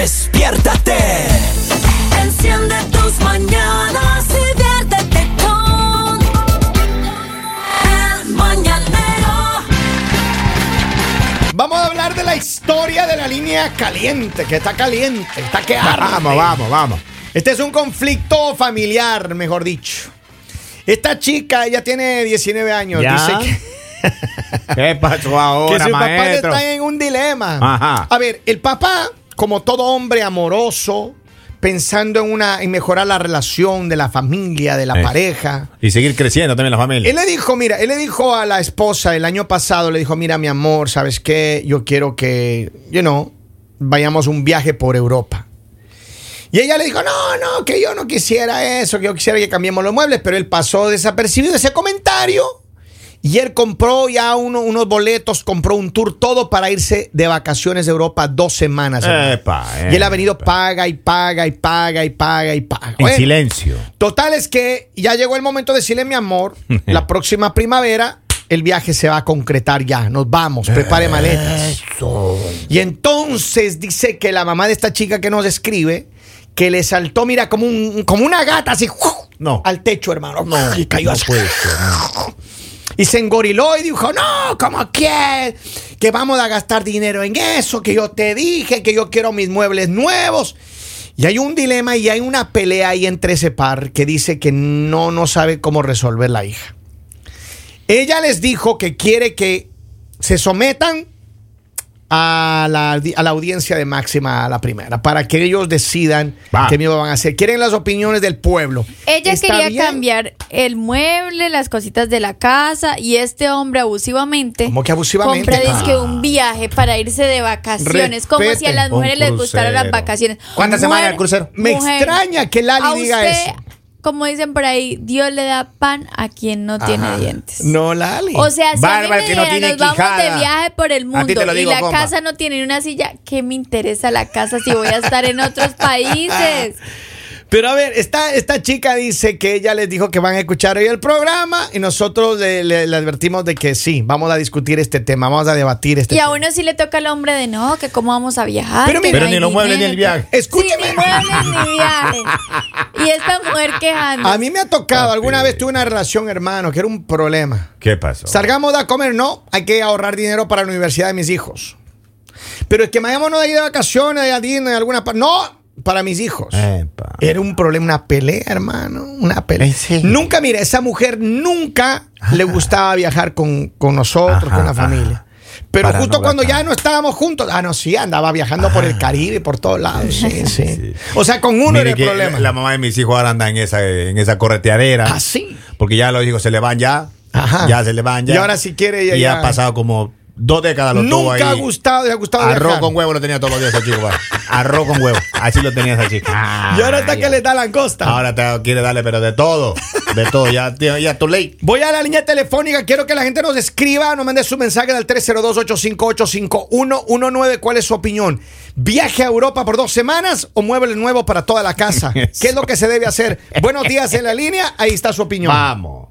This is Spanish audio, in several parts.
Despiértate. Enciende tus mañanas y viértete con El Mañanero. Vamos a hablar de la historia de la línea caliente, que está caliente, está que arde. Vamos, vamos, vamos. Este es un conflicto familiar, mejor dicho. Esta chica, ella tiene 19 años, ¿Ya? dice que, ¿Qué pasó que ahora, su papá maestro? está en un dilema. Ajá. A ver, el papá, como todo hombre amoroso, pensando en una en mejorar la relación de la familia, de la Eh. pareja. Y seguir creciendo también la familia. Él le dijo, mira, él le dijo a la esposa el año pasado, le dijo, mira, mi amor, ¿sabes qué? Yo quiero que, you know, vayamos un viaje por Europa. Y ella le dijo, no, no, que yo no quisiera eso, que yo quisiera que cambiemos los muebles, pero él pasó desapercibido ese comentario. Y él compró ya uno- unos boletos, compró un tour, todo para irse de vacaciones de Europa dos semanas. Epa, y él ha venido paga y paga y paga y paga y paga. En silencio. Total es que ya llegó el momento de decirle, mi amor, la próxima primavera el viaje se va a concretar ya. Nos vamos, prepare maletas. Y entonces dice que la mamá de esta chica que nos escribe, que le saltó, mira, como, un, como una gata así, No. al techo, hermano. y cayó no así. puede ser, no. Y se engoriló y dijo, no, ¿cómo que? Que vamos a gastar dinero en eso, que yo te dije, que yo quiero mis muebles nuevos. Y hay un dilema y hay una pelea ahí entre ese par que dice que no, no sabe cómo resolver la hija. Ella les dijo que quiere que se sometan a la, a la audiencia de máxima a la primera, para que ellos decidan Va. qué mismo van a hacer. Quieren las opiniones del pueblo. Ella ¿Está quería bien? cambiar el mueble, las cositas de la casa y este hombre abusivamente. ¿Cómo que abusivamente? Compra Ah. un viaje para irse de vacaciones. Como si a las mujeres les gustaran las vacaciones. ¿Cuántas semanas el crucero? Me mujer, extraña que Lali diga usted, eso. Como dicen por ahí, Dios le da pan a quien no tiene dientes. No, Lali. O sea, si Bárbara, a mí me que no dijera, nos vamos de viaje por el mundo y la compa. casa no tiene ni una silla, ¿qué me interesa la casa si voy a estar en otros países? Pero a ver, esta, esta chica dice que ella les dijo que van a escuchar hoy el programa y nosotros le, le- le advertimos de que sí, vamos a discutir este tema, vamos a debatir este Y a tema. uno sí le toca al hombre de no, que cómo vamos a viajar. Pero mira- Pero no ni los muebles ni el viaje. Escúcheme. Sí, ni muebles ni viaje. Y esta mujer quejando. A mí me ha tocado, Papi. alguna vez tuve una relación, hermano, que era un problema. ¿Qué pasó? Salgamos a comer, no, hay que ahorrar dinero para la universidad de mis hijos. Pero es que vayámonos de ir de vacaciones, a Disney, a alguna parte. No, para mis hijos. Epa. Era un problema, una pelea, hermano. Una pelea. Nunca, mira, esa mujer nunca le gustaba viajar con, con nosotros, Ajá, con la familia. Pero Para justo no cuando ya no estábamos juntos, ah, no, sí, andaba viajando por el Caribe, por todos lados. Sí, sí. Sí. O sea, con uno Mire era el problema. La mamá de mis hijos ahora anda en esa, en esa correteadera. Ah, sí. Porque ya los hijos se le van ya. Ajá. Ya se le van ya. Y ahora si quiere ya- Y ya- ha pasado como dos décadas lo tuvo ahí. Nunca ha gustado, le ha gustado Arroz viajar. con huevo lo tenía todos los días ese chico. Arroz con huevo. Así lo tenía esa chica. Y ahora está ya. que le da langosta. Ahora te quiere darle, pero de todo. De todo. Ya, ya tu ley. Voy a la línea telefónica. Quiero que la gente nos escriba, nos mande su mensaje al 302-858-5119. ¿Cuál es su opinión? ¿Viaje a Europa por dos semanas o mueble nuevo para toda la casa? ¿Qué es lo que se debe hacer? Buenos días en la línea. Ahí está su opinión. Vamos.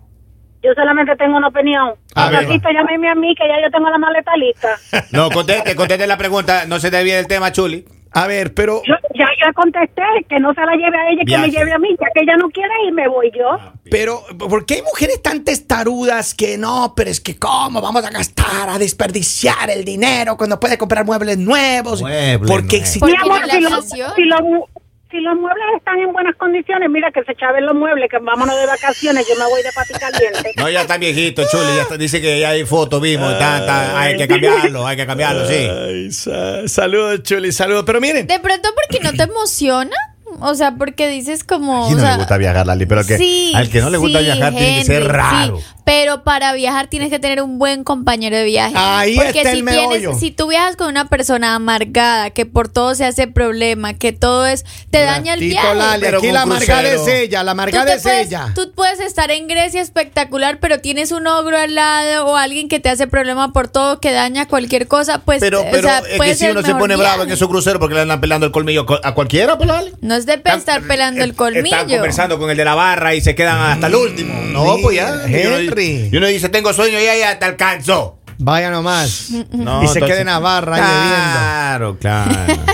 Yo solamente tengo una opinión. A ver. Llámeme a mí que ya yo tengo la maleta lista. No, conteste, conteste la pregunta. No se desvíe del tema, Chuli. A ver, pero Yo ya yo contesté que no se la lleve a ella, que me Viaje. lleve a mí. Ya que ella no quiere ir, me voy yo. Pero, ¿por qué hay mujeres tan testarudas que no? Pero es que, ¿cómo vamos a gastar, a desperdiciar el dinero cuando puede comprar muebles nuevos? Muebles Porque nuevos. existe. Mi amor, no si afición. si, mu- si los muebles están en buenas condiciones, mira que se chaven los muebles, que vámonos de vacaciones, yo me voy de pati caliente. No, ya está viejito, Chuli. Ya está- dice que ya hay fotos, vimos. está- está- hay que cambiarlo, hay que cambiarlo, sí. Sa- saludos, Chuli, saludos. Pero miren, De pronto porque no te emociona. O sea, porque dices como. ¿A o no sea, le gusta viajar, Lali? Pero que sí, al que no le gusta sí, viajar tiene que ser raro. sí. Pero para viajar tienes que tener un buen compañero de viaje. Ahí Porque está si el meollo. si tú viajas con una persona amargada, que por todo se hace problema, que todo es, te daña el viaje. Lali, Pero aquí la amargada es ella, la amargada es puedes, ella. tú puedes estar en Grecia espectacular, pero tienes un ogro al lado o alguien que te hace problema por todo, que daña cualquier cosa, pues Pero, o sea, es que si uno se pone bravo en viaje. esos cruceros porque le andan pelando el colmillo co- a cualquiera, pues Lali. No es de estar pelando el colmillo. Están conversando con el de la barra y se quedan hasta el último. No, pues ya. Y uno- Henry. Y uno dice, tengo sueño y ya, ya te alcanzó. Vaya nomás. No, y se queda en Navarra ahí bebiendo. Claro, claro.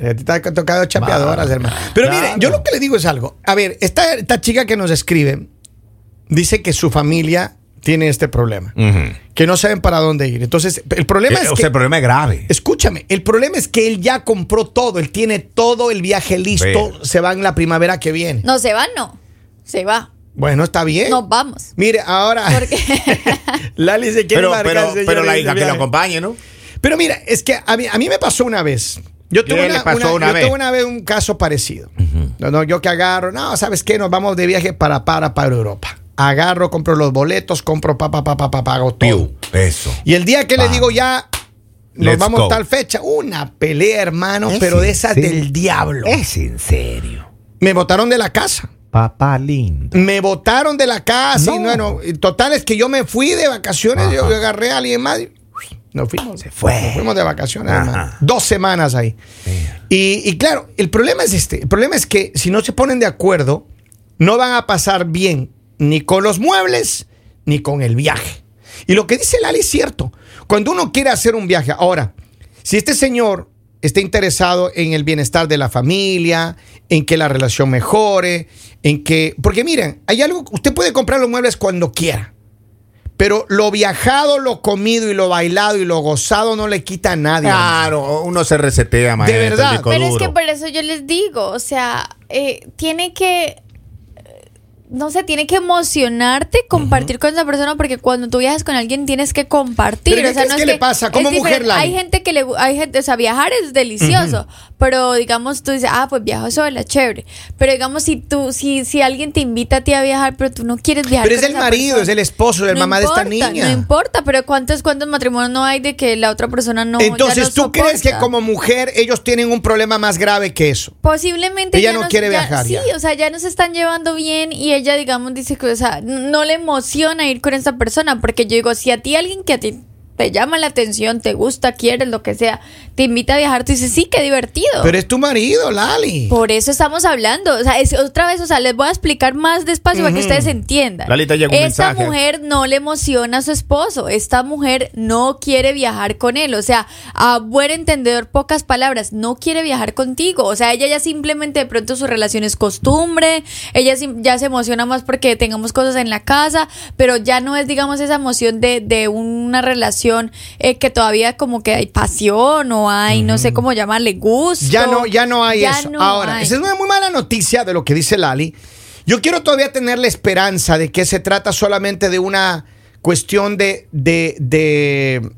Eh, Te ha tocado chapeadoras, hermano. Pero mire, claro. yo lo que le digo es algo. A ver, esta, esta chica que nos escribe dice que su familia tiene este problema. Que no saben para dónde ir. Entonces, el problema Eh, es o que. sea, el problema es grave. Escúchame, el problema es que él ya compró todo, él tiene todo el viaje listo, se va en la primavera que viene. No se va, no. Se va. Bueno, está bien. Nos vamos. Mire, ahora Porque Lali se quiere Pero, marcar, pero, pero la hija que lo acompañe, ¿no? Pero mira, es que a mí, a mí me pasó una vez. Yo tuve, ¿Qué una, una- una yo vez? tuve una vez un caso parecido. no, no, yo que agarro, no, ¿sabes qué? Nos vamos de viaje para, para, para Europa. Agarro, compro los boletos, compro pa, pa, pa, pa, pa, pago todo. Piu, eso. Y el día que le digo ya, nos Let's vamos go. tal fecha, una pelea, hermano, Es pero de esas del diablo. Es en serio. Me botaron de la casa. Papá lindo. Me botaron de la casa y No. bueno, total es que yo me fui de vacaciones, yo, agarré a alguien más y nos fuimos. Se fue. Nos fuimos de vacaciones. Dos semanas ahí. Y, y claro, el problema es este. El problema es que si no se ponen de acuerdo, no van a pasar bien ni con los muebles ni con el viaje. Y lo que dice Lali es cierto. Cuando uno quiere hacer un viaje, ahora, si este señor está interesado en el bienestar de la familia, en que la relación mejore, en que... Porque miren, hay algo, usted puede comprar los muebles cuando quiera. Pero lo viajado, lo comido y lo bailado y lo gozado no le quita a nadie. Claro, uno se resetea, maestro. el verdad. Pero es que por eso yo les digo, o sea, eh, tiene que, no sé, tiene que emocionarte compartir con esa persona porque cuando tú viajas con alguien tienes que compartir. ¿Pero qué o sea, crees no que es le pasa? Como mujer. Lali. Hay gente que le, hay gente, o sea, viajar es delicioso, pero digamos tú dices, ah, pues viajo sola, chévere. Pero digamos si tú, si, si alguien te invita a ti a viajar, pero tú no quieres viajar. Pero es el esa marido, persona. es el esposo, el No mamá de esta niña. No importa, pero ¿cuántos, cuántos matrimonios no hay de que la otra persona no Entonces, ¿tú crees que como mujer ellos tienen un problema más grave que eso? Posiblemente Ella ya no quiere ya- viajar Sí, o sea, ya no se están llevando bien y ella, digamos, dice que, o sea, no le emociona ir con esa persona porque yo digo, si a ti alguien que a ti te llama la atención, te gusta, quieres, lo que sea, te invita a viajar, tú dices, sí, qué divertido. Pero es tu marido, Lali. Por eso estamos hablando. O sea, es, otra vez, o sea, les voy a explicar más despacio para que ustedes entiendan. Lalita, llegó un Esta mensaje. mujer no le emociona a su esposo. Esta mujer no quiere viajar con él. O sea, a buen entendedor, pocas palabras, no quiere viajar contigo. O sea, ella ya simplemente de pronto su relación es costumbre. Ella ya se emociona más porque tengamos cosas en la casa, pero ya no es, digamos, esa emoción de, de una relación eh, que todavía como que hay pasión o hay, no sé cómo llamarle, gusto. Ya no, ya no hay Ya eso. no Ahora, hay. esa es una muy mala noticia de lo que dice Lali. Yo quiero todavía tener la esperanza de que se trata solamente de una cuestión de, de, de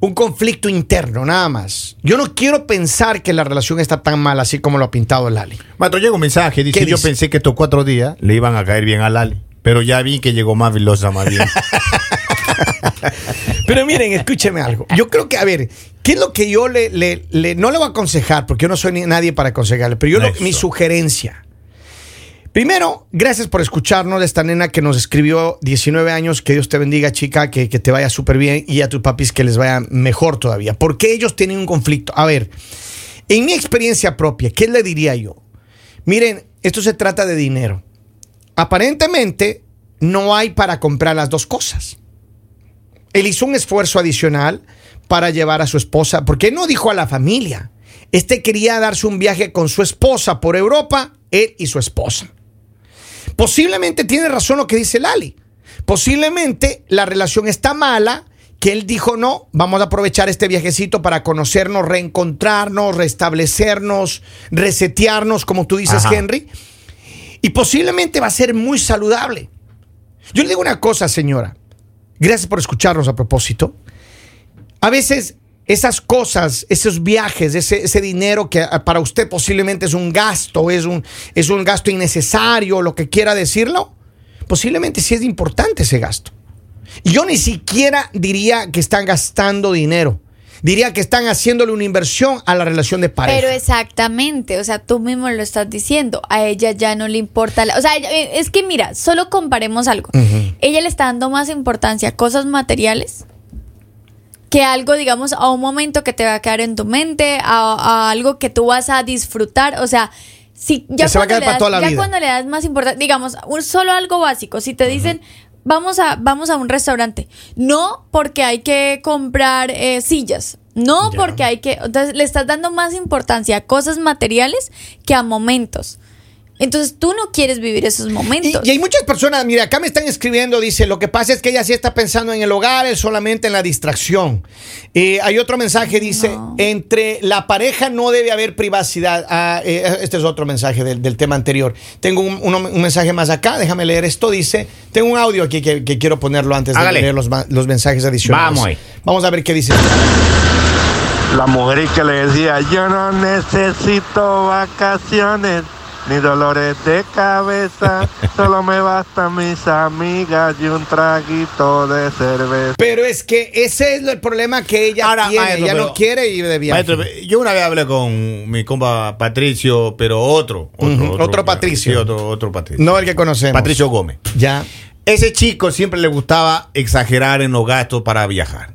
un conflicto interno, nada más. Yo no quiero pensar que la relación está tan mal así como lo ha pintado Lali. Maestro, llega un mensaje. Dice: ¿Qué Yo dice? pensé que estos cuatro días le iban a caer bien a Lali. Pero ya vi que llegó más vilosa, más bien. Pero miren, escúcheme algo. Yo creo que, a ver, ¿qué es lo que yo le, le- le- no le voy a aconsejar? Porque yo no soy ni nadie para aconsejarle, pero yo lo- mi sugerencia. Primero, gracias por escucharnos de esta nena que nos escribió 19 años. Que Dios te bendiga, chica, que, que te vaya súper bien y a tus papis que les vaya mejor todavía. Porque ellos tienen un conflicto. A ver, en mi experiencia propia, ¿qué le diría yo? Miren, esto se trata de dinero. Aparentemente, no hay para comprar las dos cosas él hizo un esfuerzo adicional para llevar a su esposa, porque no dijo a la familia. Este quería darse un viaje con su esposa por Europa, él y su esposa. Posiblemente tiene razón lo que dice Lali. Posiblemente la relación está mala, que él dijo, no, vamos a aprovechar este viajecito para conocernos, reencontrarnos, restablecernos, resetearnos, como tú dices, Ajá. Henry. Y posiblemente va a ser muy saludable. Yo le digo una cosa, señora. Gracias por escucharnos a propósito. A veces esas cosas, esos viajes, ese, dinero que ah, para usted posiblemente es un gasto, es un, es un gasto innecesario, lo que quiera decirlo, posiblemente sí es importante ese gasto. Yo ni siquiera diría que están gastando dinero. Diría que están haciéndole una inversión a la relación de pareja. Pero exactamente, o sea, tú mismo lo estás diciendo, a ella ya no le importa, la- o sea, ella- eh, es que mira, solo comparemos algo. Ella le está dando más importancia a cosas materiales que algo, digamos, a un momento que te va a quedar en tu mente, a, a algo que tú vas a disfrutar, o sea, si ya, le das, cuando le das más importancia, digamos, un, solo algo básico, si te dicen... Vamos a, vamos a un restaurante. No porque hay que comprar eh, sillas. No porque hay que, entonces le estás dando más importancia a cosas materiales que a momentos. Entonces tú no quieres vivir esos momentos. y hay muchas personas, mira, acá me están escribiendo, dice, lo que pasa es que ella sí está pensando en el hogar, él solamente en la distracción. Eh, hay otro mensaje, dice, No. entre la pareja no debe haber privacidad. Ah, eh, este es otro mensaje del, del tema anterior. Tengo un, mensaje más acá, déjame leer esto, dice, tengo un audio aquí que, que quiero ponerlo antes de Hágale. leer los, los mensajes adicionales. Vamos ahí. Vamos a ver qué dice. La mujer que le decía, yo no necesito vacaciones ni dolores de cabeza, solo me bastan mis amigas y un traguito de cerveza. Pero es que ese es el problema que ella Ahora, tiene, maestro, ella no quiere ir de viaje. Maestro, yo una vez hablé con mi compa Patricio, pero otro. Otro, Patricio. Sí, otro, otro Patricio. no el que conocemos. Patricio Gómez. Ya. Ese chico siempre le gustaba exagerar en los gastos para viajar.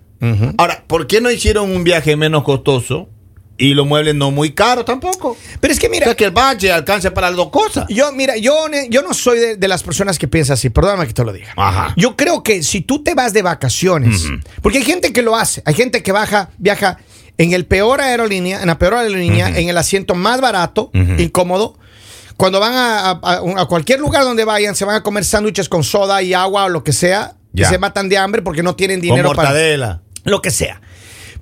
Ahora, ¿por qué no hicieron un viaje menos costoso y los muebles no muy caros tampoco? Pero es que mira, Mira que el budget alcance para las dos cosas. Yo, mira, yo, yo no soy de, de las personas que piensan así, perdóname que te lo diga. Ajá. Yo creo que si tú te vas de vacaciones, porque hay gente que lo hace, hay gente que baja, viaja en el peor aerolínea, en la peor aerolínea, en el asiento más barato, incómodo. Cuando van a, a- a cualquier lugar donde vayan, se van a comer sándwiches con soda y agua o lo que sea, y se matan de hambre porque no tienen Con dinero para mortadela. lo que sea.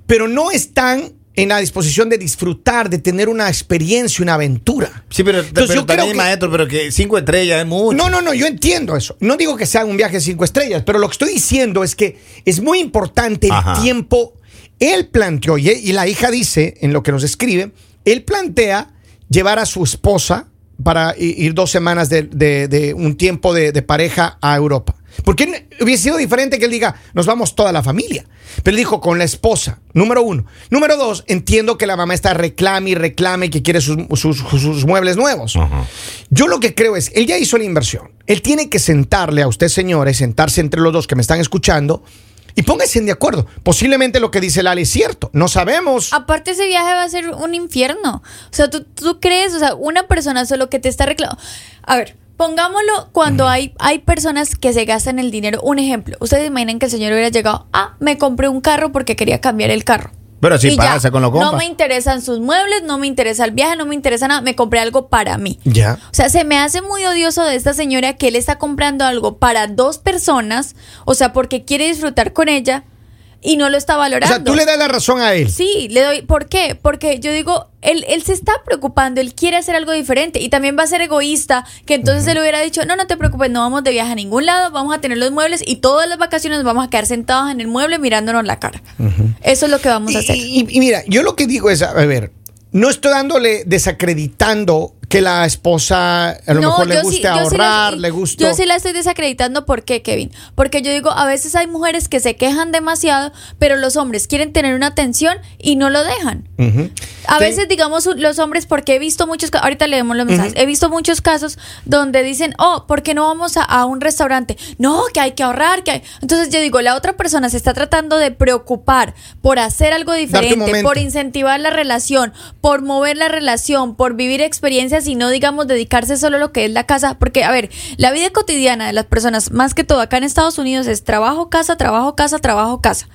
Pero no están en la disposición de disfrutar, de tener una experiencia, una aventura. Sí, pero, Entonces, pero yo creo también, que- maestro, pero que cinco estrellas es mucho. No, no, no, yo entiendo eso. No digo que sea un viaje de cinco estrellas, pero lo que estoy diciendo es que es muy importante el tiempo. Él planteó, y, y la hija dice en lo que nos escribe, él plantea llevar a su esposa para ir dos semanas de, de- de un tiempo de, de pareja a Europa. Porque hubiese sido diferente que él diga, nos vamos toda la familia. Pero él dijo, con la esposa, número uno. Número dos, entiendo que la mamá está reclame y reclame que quiere sus, sus- sus muebles nuevos. Ajá. Yo lo que creo es, él ya hizo la inversión. Él tiene que sentarle a usted, señores, sentarse entre los dos que me están escuchando y pónganse de acuerdo. Posiblemente lo que dice Lali es cierto. No sabemos. Aparte ese viaje va a ser un infierno. O sea, tú, tú crees, o sea, una persona solo que te está reclamando. A ver, pongámoslo cuando hay, hay personas que se gastan el dinero. Un ejemplo, ustedes imaginan que el señor hubiera llegado, ah, me compré un carro porque quería cambiar el carro. Pero sí pasa con los No compas. me interesan sus muebles, no me interesa el viaje, no me interesa nada, me compré algo para mí. Ya. O sea, se me hace muy odioso de esta señora que él está comprando algo para dos personas, o sea, porque quiere disfrutar con ella y no lo está O valorando. sea, tú le das la razón a él. Sí, le doy. ¿Por qué? Porque yo digo, él, él se está preocupando, él quiere hacer algo diferente y también va a ser egoísta, que entonces él hubiera dicho, no, no te preocupes, no vamos de viaje a ningún lado, vamos a tener los muebles y todas las vacaciones nos vamos a quedar sentados en el mueble mirándonos la cara. Eso es lo que vamos a hacer. Y- y mira, yo lo que digo es, a ver, no estoy dándole desacreditando que la esposa a lo mejor le sí- guste sí ahorrar, la- le guste. Yo sí la estoy desacreditando. ¿Por qué, Kevin? Porque yo digo, a veces hay mujeres que se quejan demasiado, pero los hombres quieren tener una atención y no lo dejan. A veces, digamos, los hombres, porque he visto muchos, ahorita leemos los mensajes, he visto muchos casos donde dicen, oh, ¿por qué no vamos a, a un restaurante? No, que hay que ahorrar, que hay... Entonces yo digo, la otra persona se está tratando de preocupar por hacer algo diferente, por incentivar la relación, por mover la relación, por vivir experiencias y no, digamos, dedicarse solo a lo que es la casa. Porque, a ver, la vida cotidiana de las personas, más que todo acá en Estados Unidos, es trabajo, casa, trabajo, casa, trabajo, casa.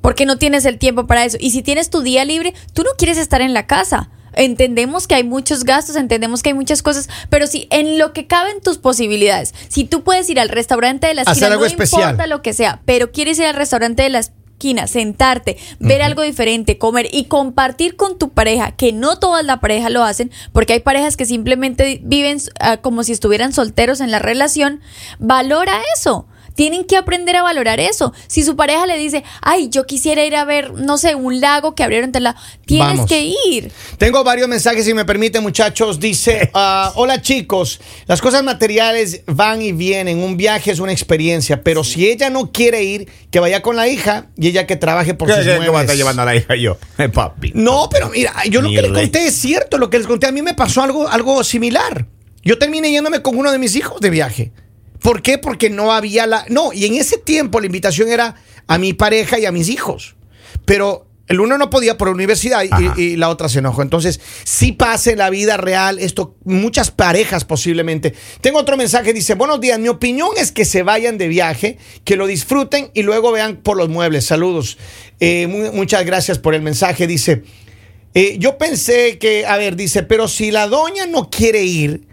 Porque no tienes el tiempo para eso. Y si tienes tu día libre, tú no quieres estar en la casa. Entendemos que hay muchos gastos, entendemos que hay muchas cosas, pero si en lo que caben tus posibilidades, si tú puedes ir al restaurante de la Hacer esquina, algo no especial. importa lo que sea, pero quieres ir al restaurante de la esquina, sentarte, ver algo diferente, comer y compartir con tu pareja, que no todas la pareja lo hacen, porque hay parejas que simplemente viven ah, como si estuvieran solteros en la relación, valora eso. Tienen que aprender a valorar eso. Si su pareja le dice, ay, yo quisiera ir a ver, no sé, un lago que abrieron tal lado, tienes Vamos. que ir. Tengo varios mensajes, si me permiten, muchachos. Dice: ah, Hola, chicos. Las cosas materiales van y vienen. Un viaje es una experiencia. Pero si ella no quiere ir, que vaya con la hija y ella que trabaje por ¿Qué, sus a muebles. estar llevando a la hija yo? Eh, papi. No, pero mira, yo lo que les conté es cierto. Lo que les conté a mí me pasó algo, algo similar. Yo terminé yéndome con uno de mis hijos de viaje. ¿Por qué? Porque no había la. No, y en ese tiempo la invitación era a mi pareja y a mis hijos. Pero El uno no podía por universidad y- la otra se enojó. Entonces, sí pasa en la vida real esto, muchas parejas posiblemente. Tengo otro mensaje, dice, buenos días, mi opinión es que se vayan de viaje, que lo disfruten y luego vean por los muebles. Saludos. Eh, mu- muchas gracias por el mensaje. Dice, eh, yo pensé que, a ver, dice, pero si la doña no quiere ir,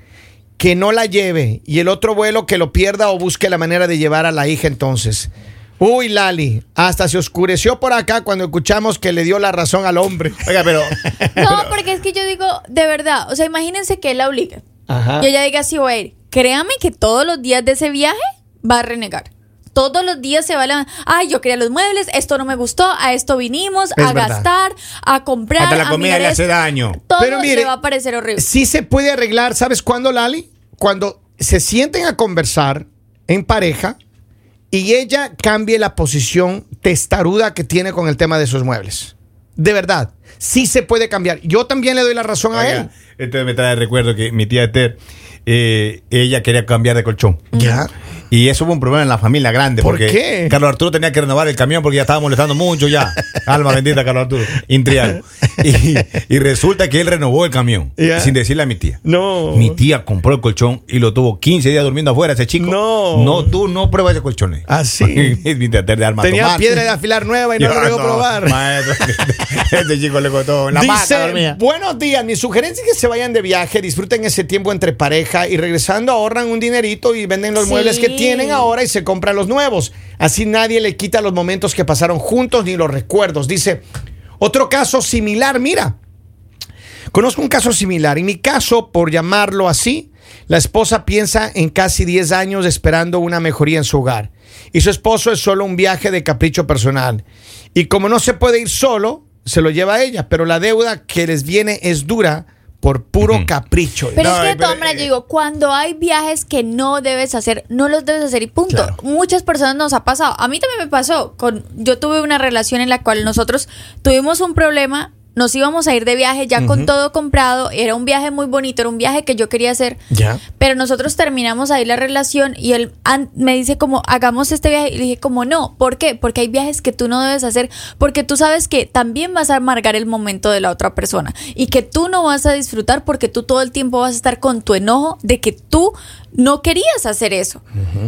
que no la lleve y el otro vuelo que lo pierda o busque la manera de llevar a la hija entonces. Uy, Lali, hasta se oscureció por acá cuando escuchamos que le dio la razón al hombre. Oiga, pero. No, porque es que yo digo, de verdad, o sea, imagínense que él la obliga. Ajá. Y ella diga, sí voy a ir. Créame que todos los días de ese viaje va a renegar. Todos los días se va a levantar. Ay, yo quería los muebles, esto no me gustó, a esto vinimos, Es a verdad. gastar, a comprar. Hasta la a comida mirar le hace esto. daño. Todo Pero mire, le va a parecer horrible. Sí se puede arreglar, ¿sabes cuándo, Lali? Cuando se sienten a conversar en pareja y ella cambie la posición testaruda que tiene con el tema de sus muebles. De verdad, sí se puede cambiar. Yo también le doy la razón a él. Esto me trae recuerdo que mi tía Esther, eh, ella quería cambiar de colchón. Ya. Y eso fue un problema en la familia grande. ¿Por porque qué? Carlos Arturo tenía que renovar el camión porque ya estaba molestando mucho ya. Alma bendita, Carlos Arturo. Intriago. Y, y resulta que él renovó el camión sin decirle a mi tía. No. Mi tía compró el colchón y lo tuvo 15 días durmiendo afuera ese chico. No. No, tú no pruebas ese colchón. Ah, sí. mi tía Esther de alma Tenía tomar. piedra de afilar nueva y no lo dejó probar. Maestro, este chico le costó la Dice, buenos días, mi sugerencia es que se vayan de viaje, disfruten ese tiempo entre pareja y regresando ahorran un dinerito y venden los Sí. muebles que tienen ahora y se compran los nuevos. Así nadie le quita los momentos que pasaron juntos ni los recuerdos. Dice, otro caso similar, mira. Conozco un caso similar. En mi caso, por llamarlo así, la esposa piensa en casi 10 años esperando una mejoría en su hogar. Y su esposo es solo un viaje de capricho personal. Y como no se puede ir solo, se lo lleva a ella. Pero la deuda que les viene es dura por puro capricho. Pero No, es que de pero, todas maneras, eh, yo digo, cuando hay viajes que no debes hacer, no los debes hacer y punto. Claro. Muchas personas nos ha pasado. A mí también me pasó. Con, yo tuve una relación en la cual nosotros tuvimos un problema. Nos íbamos a ir de viaje ya con todo comprado. Era un viaje muy bonito, era un viaje que yo quería hacer. Pero nosotros terminamos ahí la relación y él me dice como, hagamos este viaje. Y le dije como, no, ¿por qué? Porque hay viajes que tú no debes hacer porque tú sabes que también vas a amargar el momento de la otra persona y que tú no vas a disfrutar porque tú todo el tiempo vas a estar con tu enojo de que tú no querías hacer eso.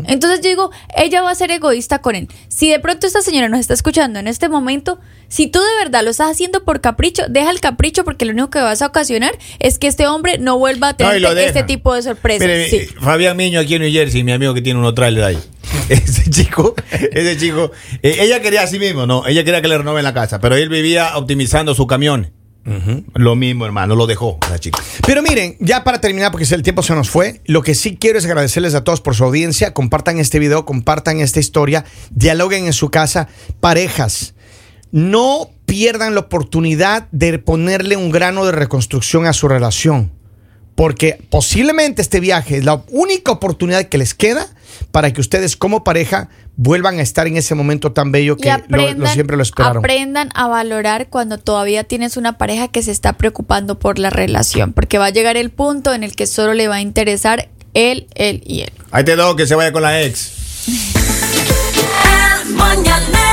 Entonces yo digo, ella va a ser egoísta con él. Si de pronto esta señora nos está escuchando en este momento, si tú de verdad lo estás haciendo por capricho, deja el capricho porque lo único que vas a ocasionar es que este hombre no vuelva a tener este tipo de sorpresas. Mire, Sí. eh, Fabián Miño aquí en New Jersey, mi amigo que tiene unos trailers ahí. Ese chico, ese chico, eh, ella quería a sí mismo, no, ella quería que le renoven la casa, pero él vivía optimizando su camión. Lo mismo, hermano, lo dejó la chica. Pero miren, ya para terminar, porque el tiempo se nos fue, lo que sí quiero es agradecerles a todos por su audiencia. Compartan este video, compartan esta historia, dialoguen en su casa. Parejas, no pierdan la oportunidad de ponerle un grano de reconstrucción a su relación. Porque posiblemente este viaje es la única oportunidad que les queda para que ustedes como pareja vuelvan a estar en ese momento tan bello que lo- siempre lo esperaron. aprendan a valorar cuando todavía tienes una pareja que se está preocupando por la relación, porque va a llegar el punto en el que solo le va a interesar él, él y él. Ahí te doy que se vaya con la ex. El mañanero